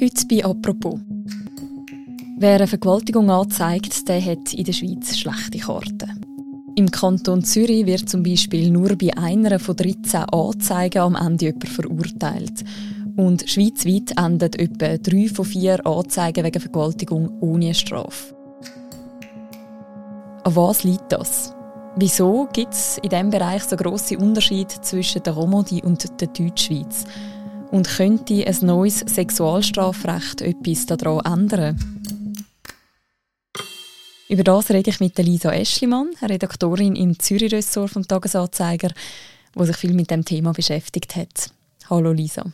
Heute bei «Apropos». Wer eine Vergewaltigung anzeigt, der hat in der Schweiz schlechte Karten. Im Kanton Zürich wird zum Beispiel nur bei einer von 13 Anzeigen am Ende jemand verurteilt. Und schweizweit enden etwa drei von vier Anzeigen wegen Vergewaltigung ohne Strafe. An was liegt das? Wieso gibt es in diesem Bereich so grosse Unterschiede zwischen der Romandie und der Deutschschweiz? Und könnte ein neues Sexualstrafrecht etwas daran ändern? Über das rede ich mit Lisa Eschlimann, Redaktorin im Zürich-Ressort vom Tagesanzeiger, die sich viel mit dem Thema beschäftigt hat. Hallo Lisa.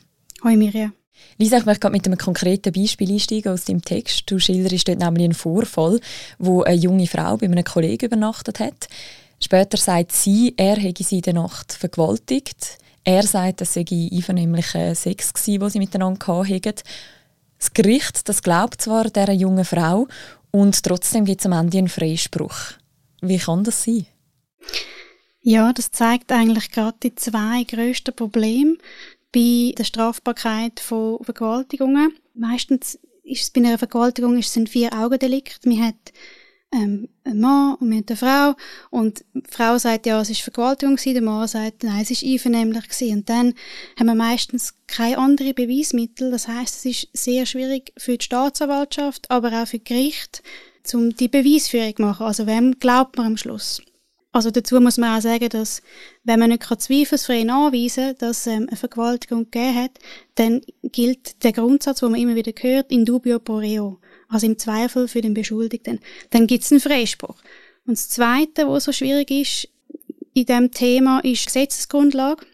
Hallo Mirja. Lisa, ich möchte mit einem konkreten Beispiel einsteigen aus dem Text. Du schilderst dort nämlich einen Vorfall, wo eine junge Frau bei einem Kollegen übernachtet hat. Später sagt sie, er hätte sie in der Nacht vergewaltigt. Er sagt, es sei einvernehmlicher Sex den sie miteinander hatten. Das Gericht das glaubt zwar dieser jungen Frau und trotzdem gibt es am Ende einen Freispruch. Wie kann das sein? Ja, das zeigt eigentlich gerade die zwei grössten Probleme bei der Strafbarkeit von Vergewaltigungen. Meistens ist es bei einer Vergewaltigung ist es ein Vier-Augen-Delikt. Man hat ähm, ein Mann und wir haben eine Frau und die Frau sagt, ja, es ist Vergewaltigung gewesen, der Mann sagt, nein, es ist einvernehmlich gewesen. Und dann haben wir meistens keine anderen Beweismittel. Das heißt, es ist sehr schwierig für die Staatsanwaltschaft, aber auch für Gericht, um die Beweisführung zu machen. Also wem glaubt man am Schluss? Also dazu muss man auch sagen, dass wenn man nicht zweifelsfrei nachweisen kann, dass ähm, eine Vergewaltigung gegeben hat, dann gilt der Grundsatz, den man immer wieder hört, in dubio pro reo also im Zweifel für den Beschuldigten, dann gibt es einen Freispruch. Und das Zweite, was so schwierig ist in diesem Thema, ist Gesetzesgrundlage.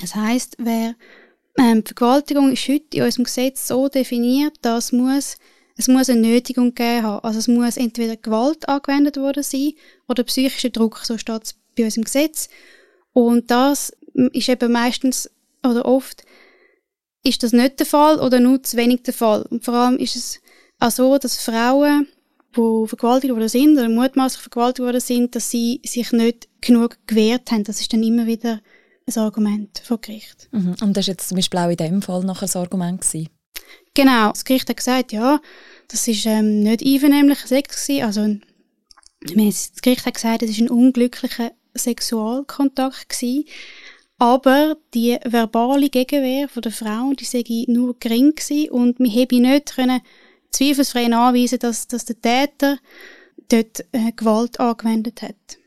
Das heißt, wer ähm, Vergewaltigung ist heute in unserem Gesetz so definiert, dass muss es muss eine Nötigung gegeben haben. Also es muss entweder Gewalt angewendet worden sein oder psychischer Druck, so steht es bei uns im Gesetz. Und das ist eben meistens oder oft ist das nicht der Fall oder nur zu wenig der Fall. Und vor allem ist es auch so, dass Frauen, die vergewaltigt worden sind oder mutmaßlich vergewaltigt worden sind, dass sie sich nicht genug gewehrt haben. Das ist dann immer wieder ein Argument vor Gericht. Mhm. Und das war jetzt zum Beispiel auch in diesem Fall noch ein Argument gewesen? Genau. Das Gericht hat gesagt, ja, das ist ähm, nicht einvernehmlicher Sex gewesen. Also, das Gericht hat gesagt, es ist ein unglücklicher Sexualkontakt gewesen. Aber die verbale Gegenwehr von der Frau, die sei nur gering gewesen und wir hätten nicht können zweifelsfrei nachweisen, dass, dass der Täter dort äh, Gewalt angewendet hat.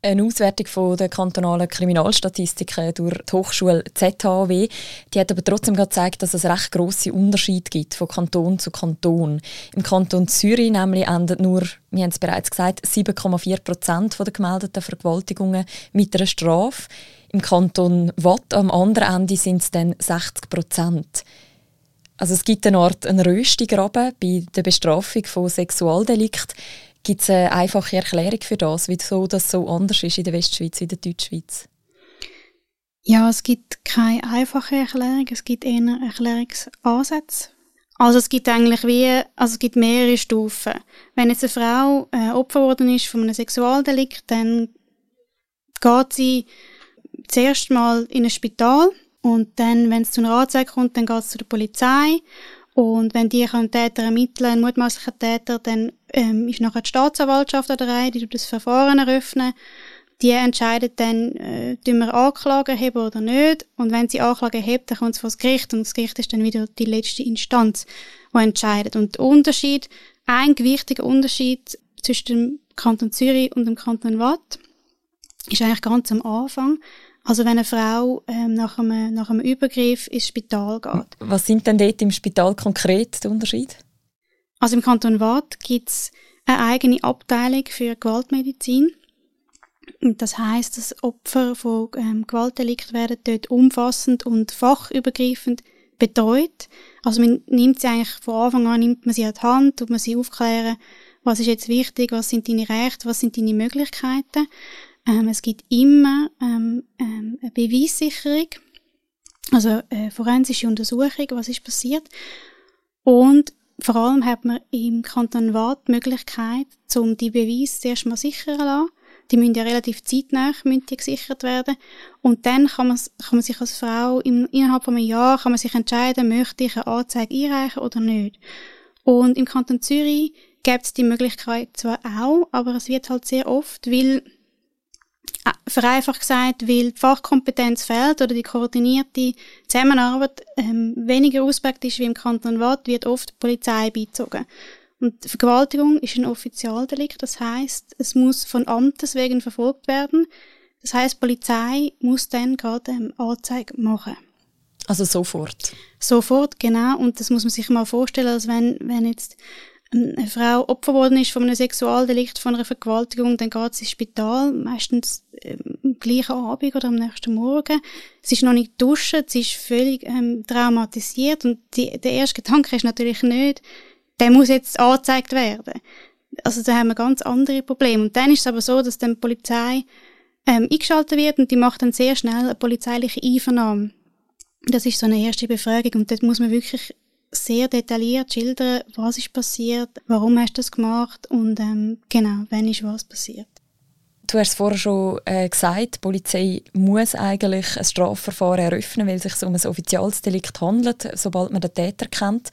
Eine Auswertung von der kantonalen Kriminalstatistiken durch die Hochschule ZHW, die hat aber trotzdem gezeigt, dass es recht grosse Unterschiede gibt von Kanton zu Kanton. Im Kanton Zürich nämlich endet nur, wir haben es bereits gesagt, 7,4 Prozent der gemeldeten Vergewaltigungen mit einer Strafe. Im Kanton Watt am anderen Ende sind es dann 60 Prozent. Also es gibt eine Art Röstigraben bei der Bestrafung von Sexualdelikt. Gibt es eine einfache Erklärung für das, wieso das so anders ist in der Westschweiz in der Deutschschweiz? Ja, es gibt keine einfache Erklärung, es gibt eher Erklärungsansätze. Also es gibt eigentlich wie, also es gibt mehrere Stufen. Wenn jetzt eine Frau äh, Opfer geworden ist von einem Sexualdelikt, dann geht sie zuerst mal in ein Spital und dann, wenn es zu einer Anzeige kommt, dann geht es zu der Polizei. Und wenn die einen Täter ermitteln, einen mutmaßlichen Täter, dann ähm, ist nachher die Staatsanwaltschaft an der Reihe, die das Verfahren eröffnen. Die entscheidet dann, äh, tun wir Anklage erheben oder nicht. Und wenn sie Anklage erhebt, dann kommt es vor das Gericht. Und das Gericht ist dann wieder die letzte Instanz, die entscheidet. Und der Unterschied, ein gewichtiger Unterschied zwischen dem Kanton Zürich und dem Kanton Watt, ist eigentlich ganz am Anfang. Also wenn eine Frau ähm, nach, einem, nach einem Übergriff ins Spital geht. Was sind denn dort im Spital konkret der Unterschied? Also im Kanton Waadt gibt es eine eigene Abteilung für Gewaltmedizin. Und das heißt, dass Opfer von ähm, Gewaltdelikt werden dort umfassend und fachübergreifend betreut. Also man nimmt sie eigentlich von Anfang an nimmt man sie an die Hand, tut man sie aufklären, was ist jetzt wichtig, was sind deine Rechte, was sind deine Möglichkeiten. Ähm, es gibt immer ähm, ähm, eine Beweissicherung, also eine forensische Untersuchung, was ist passiert. Und vor allem hat man im Kanton Waadt die Möglichkeit, um die Beweise zuerst mal sichern zu lassen, Die müssen ja relativ zeitnah gesichert werden. Und dann kann man, kann man sich als Frau im, innerhalb von einem Jahr kann man sich entscheiden, möchte ich eine Anzeige einreichen oder nicht. Und im Kanton Zürich gibt es die Möglichkeit zwar auch, aber es wird halt sehr oft, weil äh, vereinfacht gesagt, weil die Fachkompetenz fehlt oder die koordinierte Zusammenarbeit ähm, weniger ausgeprägt ist wie im Kanton Watt, wird oft die Polizei beizogen. Und Vergewaltigung ist ein Offizialdelikt, das heißt, es muss von Amtes wegen verfolgt werden. Das heißt, die Polizei muss dann gerade eine Anzeige machen. Also sofort? Sofort, genau. Und das muss man sich mal vorstellen, als wenn, wenn jetzt eine Frau Opfer geworden ist von einem Sexualdelikt, von einer Vergewaltigung, dann geht sie ins Spital, meistens ähm, am gleichen Abend oder am nächsten Morgen. Sie ist noch nicht duschen, sie ist völlig ähm, traumatisiert und die, der erste Gedanke ist natürlich nicht, der muss jetzt angezeigt werden. Also da haben wir ganz andere Probleme. Und dann ist es aber so, dass dann die Polizei ähm, eingeschaltet wird und die macht dann sehr schnell eine polizeiliche Einvernahme. Das ist so eine erste Befragung und dort muss man wirklich sehr detailliert schildern, was ist passiert, warum hast du das gemacht und ähm, genau, wann ist was passiert. Du hast vorher schon äh, gesagt, die Polizei muss eigentlich ein Strafverfahren eröffnen, weil es sich um ein Offizialsdelikt handelt, sobald man den Täter kennt.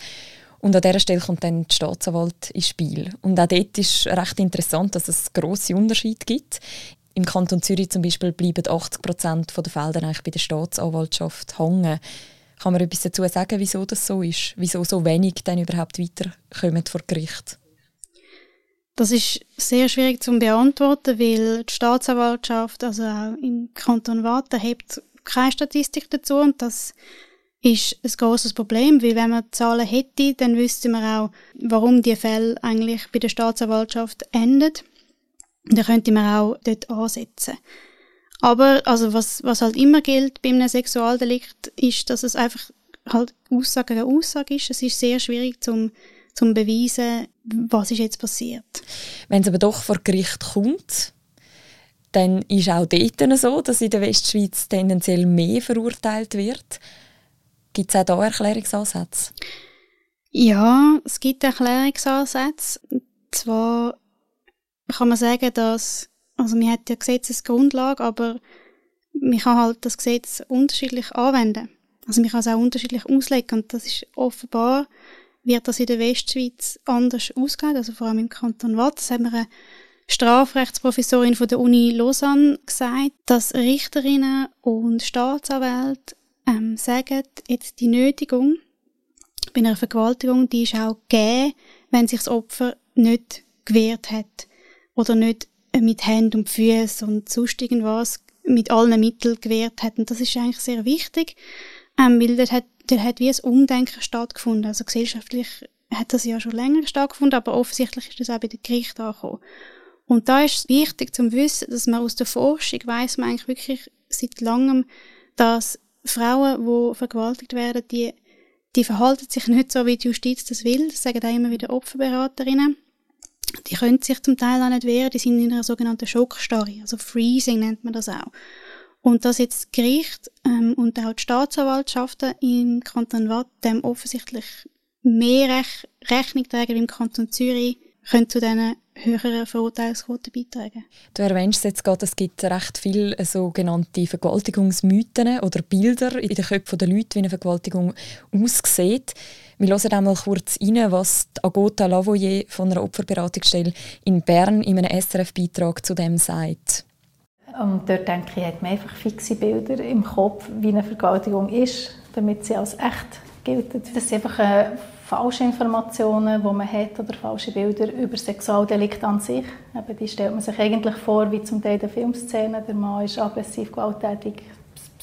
Und an dieser Stelle kommt dann die Staatsanwalt ins Spiel. Und auch dort ist recht interessant, dass es grosse Unterschiede gibt. Im Kanton Zürich zum Beispiel bleiben 80 Prozent der Fälle eigentlich bei der Staatsanwaltschaft hängen. Kann man etwas dazu sagen, wieso das so ist? Wieso so wenig dann überhaupt weiterkommen vor Gericht? Das ist sehr schwierig zu beantworten, weil die Staatsanwaltschaft, also auch im Kanton Waadt, erhebt keine Statistik dazu und das ist ein großes Problem, weil wenn man Zahlen hätte, dann wüsste man auch, warum die Fälle eigentlich bei der Staatsanwaltschaft enden. Dann könnte man auch dort ansetzen. Aber also was, was halt immer gilt bei einem Sexualdelikt, ist, dass es einfach halt Aussage gegen Aussage ist. Es ist sehr schwierig zum zum beweisen, was ist jetzt passiert. Wenn es aber doch vor Gericht kommt, dann ist auch dort so, dass in der Westschweiz tendenziell mehr verurteilt wird. Gibt es auch da Erklärungsansätze? Ja, es gibt Erklärungsansätze. Zwar kann man sagen, dass, also man hat ja Gesetzesgrundlage, aber man kann halt das Gesetz unterschiedlich anwenden. Also man kann es auch unterschiedlich auslegen und das ist offenbar, wird das in der Westschweiz anders ausgelegt, also vor allem im Kanton Watt. Das hat mir eine Strafrechtsprofessorin von der Uni Lausanne gesagt, dass Richterinnen und Staatsanwälte ähm, sagen, jetzt die Nötigung bei einer Vergewaltigung, die ist auch gegeben, wenn sich das Opfer nicht gewehrt hat oder nicht mit Händen und Füßen und sonst irgendwas mit allen Mitteln gewehrt hat. Und das ist eigentlich sehr wichtig, ähm, weil dort hat, dort hat wie ein Umdenken stattgefunden. Also gesellschaftlich hat das ja schon länger stattgefunden, aber offensichtlich ist das auch bei den Gerichten angekommen. Und da ist es wichtig zu wissen, dass man aus der Forschung weiß man eigentlich wirklich seit langem, dass Frauen, die vergewaltigt werden, die, die verhalten sich nicht so, wie die Justiz das will. Das sagen auch immer wieder Opferberaterinnen. Die können sich zum Teil auch nicht wehren, die sind in einer sogenannten Schockstarre, also Freezing nennt man das auch. Und dass jetzt das Gericht ähm, und auch die Staatsanwaltschaften im Kanton Watt dem offensichtlich mehr Rech Rechnung tragen wie im Kanton Zürich, können zu diesen höheren Verurteilungsquoten beitragen. Du erwähnst jetzt gerade, es gibt recht viele sogenannte Vergewaltigungsmythen oder Bilder in den Köpfen der Leute, wie eine Vergewaltigung aussieht. Wir hören einmal kurz rein, was Agota Lavoyer von einer Opferberatungsstelle in Bern in einem SRF-Beitrag zu dem sagt. Und dort denke ich, hat man einfach fixe Bilder im Kopf, wie eine Vergewaltigung ist, damit sie als echt gilt. Das sind einfach äh, falsche Informationen, die man hat, oder falsche Bilder über Sexualdelikte an sich. Eben, die stellt man sich eigentlich vor, wie zum Teil in der Filmszene. Der Mann ist aggressiv, gewalttätig,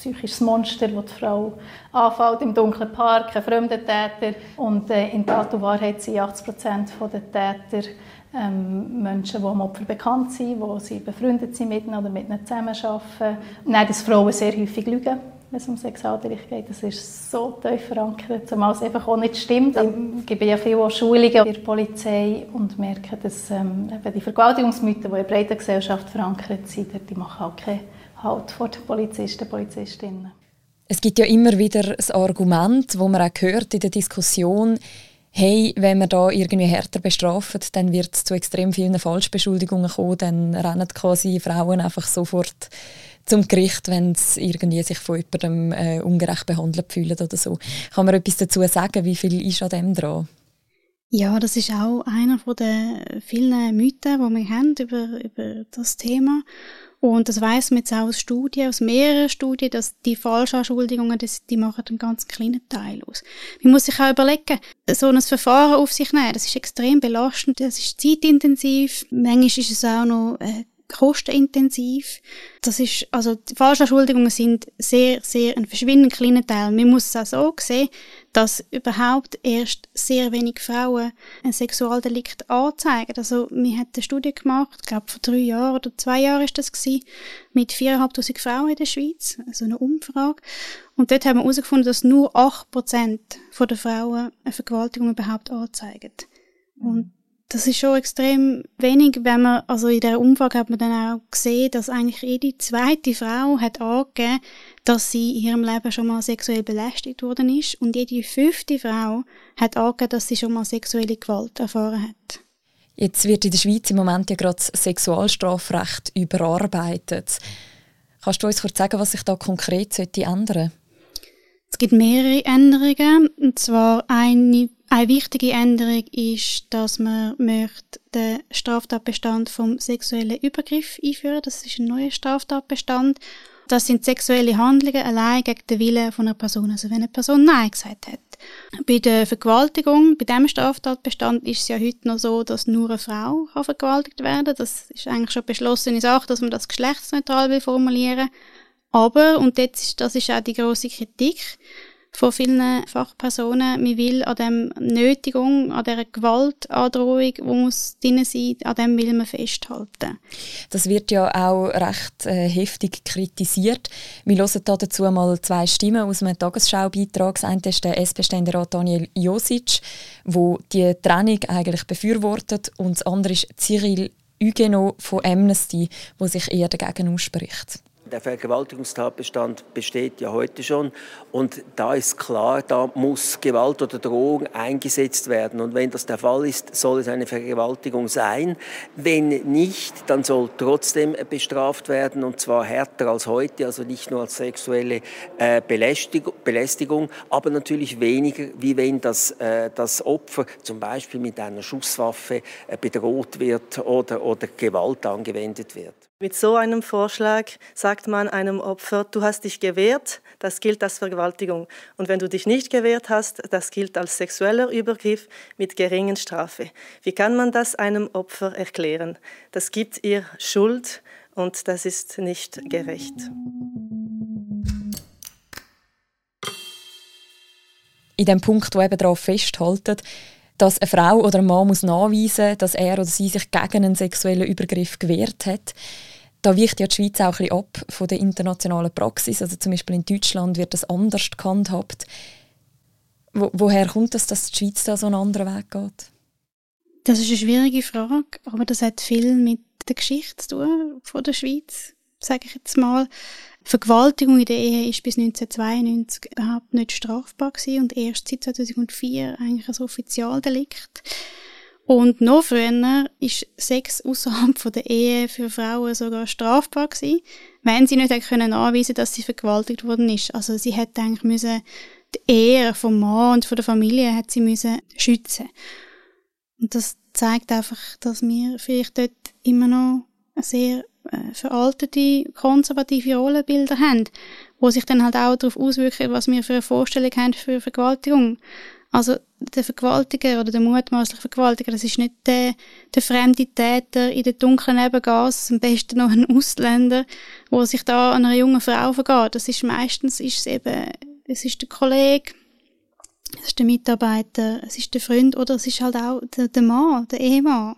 psychisches Monster, das die Frau anfällt im dunklen Park, ein fremder Täter. Und äh, in Tat und Wahrheit sind 80 Prozent der Täter ähm, Menschen, die am Opfer bekannt sind, wo sie befreundet sind mit ihnen oder mit ihnen zusammenarbeiten. Nein, dass Frauen sehr häufig lügen wenn es um Sexualdelikte geht. Das ist so tief verankert, zumal es einfach auch nicht stimmt. Ich gebe ja viele Schulungen in der Polizei und merke, dass ähm, die Vergewaltigungsmythen, die in der breiten Gesellschaft verankert sind, die machen auch keinen Halt vor den Polizisten und Polizistinnen. Es gibt ja immer wieder ein Argument, wo man auch hört in der Diskussion, hey, wenn wir da irgendwie härter bestrafen, dann wird es zu extrem vielen Falschbeschuldigungen kommen, dann rennen quasi Frauen einfach sofort zum Gericht, wenn sie irgendwie sich von jemandem äh, ungerecht behandelt fühlen oder so. Kann man etwas dazu sagen? Wie viel ist an dem dran? Ja, das ist auch einer von den vielen Mythen, die wir haben über, über das Thema. Und das weiß man jetzt auch aus Studien, aus mehreren Studien, dass die Falschanschuldigungen, das, die machen einen ganz kleinen Teil aus. Man muss sich auch überlegen, so ein Verfahren auf sich nehmen, das ist extrem belastend, das ist zeitintensiv, manchmal ist es auch noch äh, kostenintensiv. Das ist, also die Falschanschuldigungen sind sehr, sehr ein verschwindend kleiner Teil. Man muss es auch so sehen, dass überhaupt erst sehr wenig Frauen ein Sexualdelikt anzeigen. Also, wir haben eine Studie gemacht, ich glaube vor drei Jahren oder zwei Jahren ist das gewesen, mit 4'500 Frauen in der Schweiz, also eine Umfrage. Und dort haben wir herausgefunden, dass nur 8% der Frauen eine Vergewaltigung überhaupt anzeigen. Und das ist schon extrem wenig, wenn man, also in der Umfrage hat man dann auch gesehen, dass eigentlich jede zweite Frau hat angegeben, dass sie in ihrem Leben schon mal sexuell belästigt worden ist und jede fünfte Frau hat angegeben, dass sie schon mal sexuelle Gewalt erfahren hat. Jetzt wird in der Schweiz im Moment ja gerade das Sexualstrafrecht überarbeitet. Kannst du uns kurz sagen, was sich da konkret ändern sollte? Es gibt mehrere Änderungen. Und zwar eine, eine wichtige Änderung ist, dass man möchte den Straftatbestand vom sexuellen Übergriff einführen. Das ist ein neuer Straftatbestand. Das sind sexuelle Handlungen allein gegen den Willen von einer Person. Also wenn eine Person Nein gesagt hat. Bei der Vergewaltigung, bei diesem Straftatbestand ist es ja heute noch so, dass nur eine Frau kann vergewaltigt werden kann. Das ist eigentlich schon beschlossene Sache, dass man das geschlechtsneutral formulieren will. Aber, und das ist, das ist auch die große Kritik von vielen Fachpersonen, man will an dem Nötigung, an dieser Gewaltandrohung, die muss drin sein, an dem will man festhalten. Das wird ja auch recht äh, heftig kritisiert. Wir hören da dazu mal zwei Stimmen aus einem Tagesschaubeitrag. Das eine ist der SP-Ständerat Daniel Josic, wo die Trennung eigentlich befürwortet und das andere ist Cyril Huguenot von Amnesty, wo sich eher dagegen ausspricht der Vergewaltigungstatbestand besteht ja heute schon und da ist klar, da muss Gewalt oder Drohung eingesetzt werden und wenn das der Fall ist, soll es eine Vergewaltigung sein. Wenn nicht, dann soll trotzdem bestraft werden und zwar härter als heute, also nicht nur als sexuelle äh, Belästigung, aber natürlich weniger, wie wenn das, äh, das Opfer zum Beispiel mit einer Schusswaffe äh, bedroht wird oder, oder Gewalt angewendet wird. Mit so einem Vorschlag sagt man einem Opfer, du hast dich gewehrt, das gilt als Vergewaltigung. Und wenn du dich nicht gewehrt hast, das gilt als sexueller Übergriff mit geringen Strafe. Wie kann man das einem Opfer erklären? Das gibt ihr Schuld und das ist nicht gerecht. In dem Punkt, wo eben darauf festhaltet, dass eine Frau oder ein Mann muss nachweisen muss, dass er oder sie sich gegen einen sexuellen Übergriff gewehrt hat da weicht ja die Schweiz auch ein ab von der internationalen Praxis. Also zum Beispiel in Deutschland wird das anders gehandhabt. Wo, woher kommt es, dass die Schweiz da so einen anderen Weg geht? Das ist eine schwierige Frage, aber das hat viel mit der Geschichte zu tun von der Schweiz, sage ich jetzt mal. Vergewaltigung in der Ehe ist bis 1992 überhaupt nicht strafbar gewesen und erst seit 2004 eigentlich ein Offizialdelikt. Und noch früher ist Sex außerhalb der Ehe für Frauen sogar strafbar gewesen, wenn sie nicht können anweisen dass sie vergewaltigt worden ist. Also sie hätte eigentlich müssen die Ehre vom Mann und von der Familie hat sie müssen schützen. Und das zeigt einfach, dass wir vielleicht dort immer noch sehr veraltete, konservative Rollenbilder haben, wo sich dann halt auch darauf auswirken, was wir für eine Vorstellung haben für Vergewaltigung. Also der Vergewaltiger oder der mutmaßliche Vergewaltiger, das ist nicht der, der fremde Täter in der dunklen Nebengas, am besten noch ein Ausländer, wo sich da an einer jungen Frau vergeht. Das ist meistens ist es eben, es ist der Kollege, es ist der Mitarbeiter, es ist der Freund oder es ist halt auch der, der Mann, der Ehemann.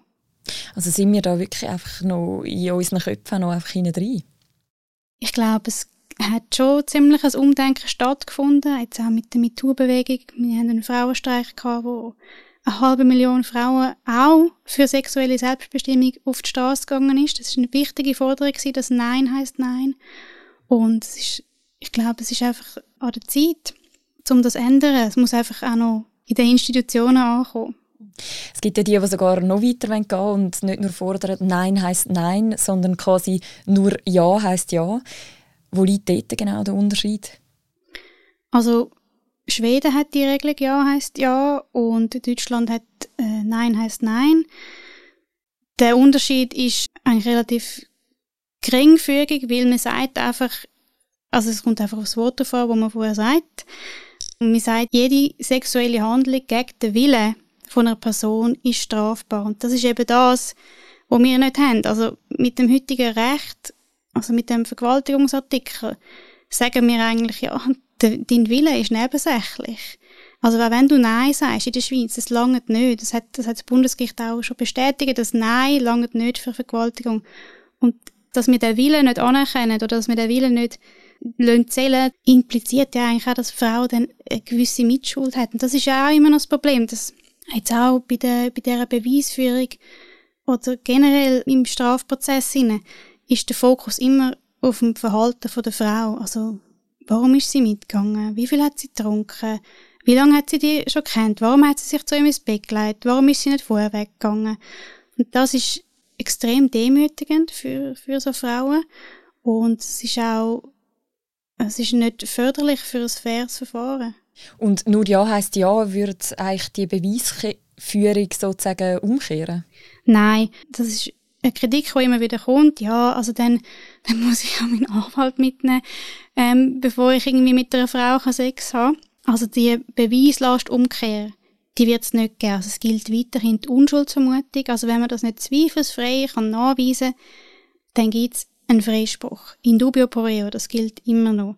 Also sind wir da wirklich einfach noch in unseren Köpfen noch einfach hinein? Ich glaube, es hat schon ziemlich ein Umdenken stattgefunden, jetzt auch mit der MeToo-Bewegung. Wir haben einen Frauenstreik gehabt, wo eine halbe Million Frauen auch für sexuelle Selbstbestimmung auf die Straße gegangen ist. Das ist eine wichtige Forderung dass Nein heißt Nein. Und es ist, ich glaube, es ist einfach an der Zeit, um das zu ändern. Es muss einfach auch noch in den Institutionen ankommen. Es gibt ja die, die sogar noch weiter gehen und nicht nur fordern, Nein heißt Nein, sondern quasi nur Ja heißt Ja. Wo liegt dort genau der Unterschied? Also Schweden hat die Regelung Ja heißt Ja und Deutschland hat äh, Nein heißt Nein. Der Unterschied ist eigentlich relativ geringfügig, weil man sagt einfach, also es kommt einfach aufs Wort davor, wo man vorher sagt. Man sagt, jede sexuelle Handlung gegen den Willen von einer Person ist strafbar. Und das ist eben das, was wir nicht haben. Also mit dem heutigen Recht, also mit dem Vergewaltigungsartikel, sagen wir eigentlich, ja, dein Wille ist nebensächlich. Also wenn du Nein sagst in der Schweiz, das langt nicht. Das hat, das hat das Bundesgericht auch schon bestätigt, dass Nein langt nicht für Vergewaltigung. Und dass wir den Willen nicht anerkennen oder dass wir den Willen nicht zählen, impliziert ja eigentlich auch, dass die Frau dann eine gewisse Mitschuld hat. Und das ist ja auch immer noch das Problem. Das jetzt auch bei, der, bei dieser Beweisführung oder generell im Strafprozess hinein, ist der Fokus immer auf dem Verhalten der Frau. Also, warum ist sie mitgegangen? Wie viel hat sie getrunken? Wie lange hat sie die schon kennt? Warum hat sie sich zu ihm ins Bett gelegt? Warum ist sie nicht vorher weggegangen? Und das ist extrem demütigend für, für so Frauen. Und es ist auch, es ist nicht förderlich für ein faires Verfahren. Und nur Ja heißt Ja, würde eigentlich die Beweisführung sozusagen umkehren? Nein, das ist eine Kritik, die immer wieder kommt. Ja, also dann, dann muss ich auch meinen Anwalt mitnehmen, ähm, bevor ich irgendwie mit einer Frau Sex habe. Also die Beweislast umkehren, die wird es nicht geben. Also es gilt weiterhin die Unschuldsvermutung. Also wenn man das nicht zweifelsfrei kann nachweisen kann, dann gibt es einen Freispruch. In dubio pro reo, das gilt immer noch.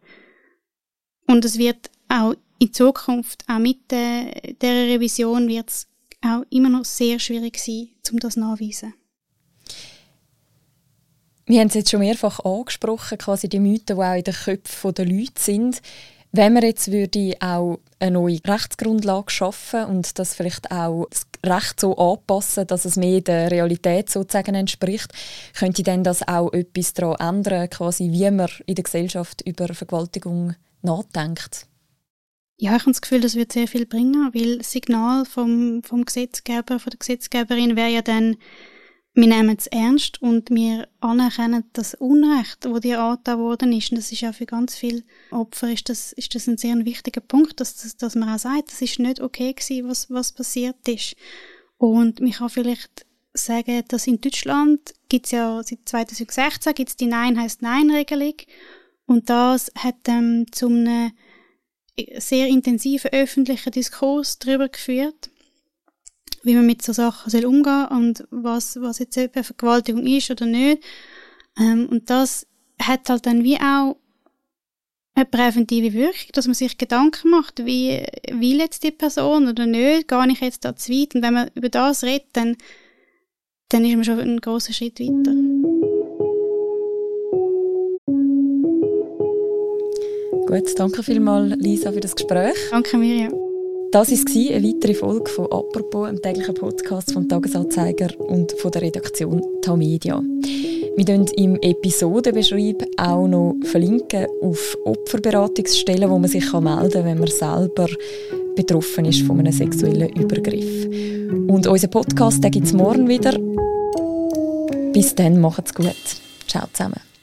Und es wird auch in Zukunft, auch mit der, der Revision, wird es auch immer noch sehr schwierig sein, um das nachzuweisen. Wir haben es jetzt schon mehrfach angesprochen, quasi die Mythen, die auch in den Köpfen der Leute sind. Wenn man jetzt würde auch eine neue Rechtsgrundlage schaffen und das vielleicht auch das Recht so anpassen, dass es mehr der Realität sozusagen entspricht, könnte dann das auch etwas daran ändern, quasi wie man in der Gesellschaft über Vergewaltigung nachdenkt? Ja, ich habe das Gefühl, das wird sehr viel bringen, weil das Signal vom, vom Gesetzgeber, von der Gesetzgeberin wäre ja dann, wir nehmen es ernst und wir anerkennen das Unrecht, das dir angetan worden ist. Und das ist ja für ganz viele Opfer ist das, ist das ein sehr wichtiger Punkt, dass, dass, dass man auch sagt, das ist nicht okay gewesen, was, was passiert ist. Und man kann vielleicht sagen, dass in Deutschland gibt es ja seit 2016 gibt's die Nein heißt Nein-Regelung. Und das hat ähm, zu einem sehr intensiven öffentlichen Diskurs darüber geführt, wie man mit so Sachen soll umgehen und was, was jetzt eben Vergewaltigung ist oder nicht. Ähm, und das hat halt dann wie auch eine präventive Wirkung, dass man sich Gedanken macht, wie will jetzt die Person oder nicht, gehe ich jetzt da zu weit. Und wenn man über das redet, dann, dann ist man schon einen grossen Schritt weiter. Gut, danke vielmals, Lisa, für das Gespräch. Danke, Mirja. Das war eine weitere Folge von «Apropos», einem täglichen Podcast vom «Tagesanzeiger» und von der Redaktion Tamedia. Wir verlinken im Episodenbeschreib auch noch verlinken auf Opferberatungsstellen, wo man sich melden kann, wenn man selber betroffen ist von einem sexuellen Übergriff. Und unseren Podcast gibt es morgen wieder. Bis dann, macht's gut. Ciao zusammen.